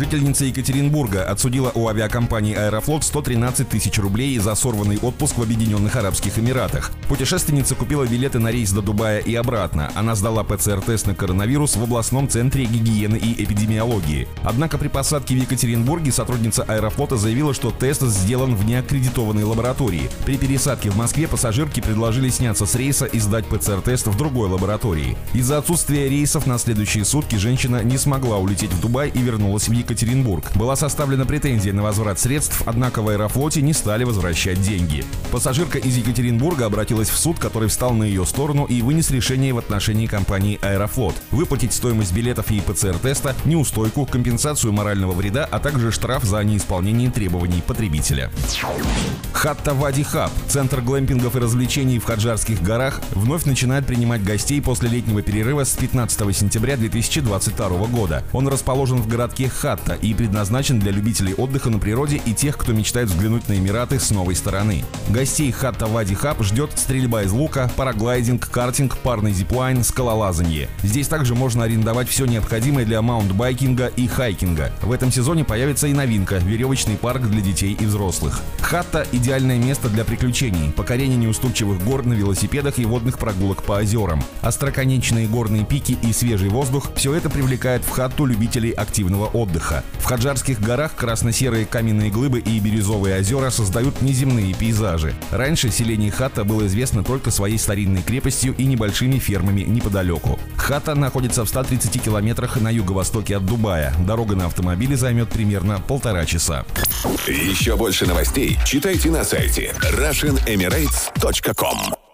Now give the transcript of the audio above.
Жительница Екатеринбурга отсудила у авиакомпании «Аэрофлот» 113 тысяч рублей за сорванный отпуск в Объединенных Арабских Эмиратах. Путешественница купила билеты на рейс до Дубая и обратно. Она сдала ПЦР-тест на коронавирус в областном центре гигиены и эпидемиологии. Однако при посадке в Екатеринбурге сотрудница «Аэрофлота» заявила, что тест сделан в неаккредитованной лаборатории. При пересадке в Москве пассажирки предложили сняться с рейса и сдать ПЦР-тест в другой лаборатории. Из-за отсутствия рейсов на следующие сутки женщина не смогла улететь в Дубай и вернулась в Екатеринбург Екатеринбург. Была составлена претензия на возврат средств, однако в Аэрофлоте не стали возвращать деньги. Пассажирка из Екатеринбурга обратилась в суд, который встал на ее сторону и вынес решение в отношении компании «Аэрофлот». Выплатить стоимость билетов и ПЦР-теста, неустойку, компенсацию морального вреда, а также штраф за неисполнение требований потребителя. Хатта Вади Хаб, центр глэмпингов и развлечений в Хаджарских горах, вновь начинает принимать гостей после летнего перерыва с 15 сентября 2022 года. Он расположен в городке Хат Хатта и предназначен для любителей отдыха на природе и тех, кто мечтает взглянуть на Эмираты с новой стороны. Гостей Хатта Вади Хаб ждет стрельба из лука, параглайдинг, картинг, парный зиплайн, скалолазанье. Здесь также можно арендовать все необходимое для маунтбайкинга и хайкинга. В этом сезоне появится и новинка – веревочный парк для детей и взрослых. Хатта – идеальное место для приключений, покорения неуступчивых гор на велосипедах и водных прогулок по озерам. Остроконечные горные пики и свежий воздух – все это привлекает в Хатту любителей активного отдыха отдыха. В Хаджарских горах красно-серые каменные глыбы и бирюзовые озера создают неземные пейзажи. Раньше селение Хата было известно только своей старинной крепостью и небольшими фермами неподалеку. Хата находится в 130 километрах на юго-востоке от Дубая. Дорога на автомобиле займет примерно полтора часа. Еще больше новостей читайте на сайте RussianEmirates.com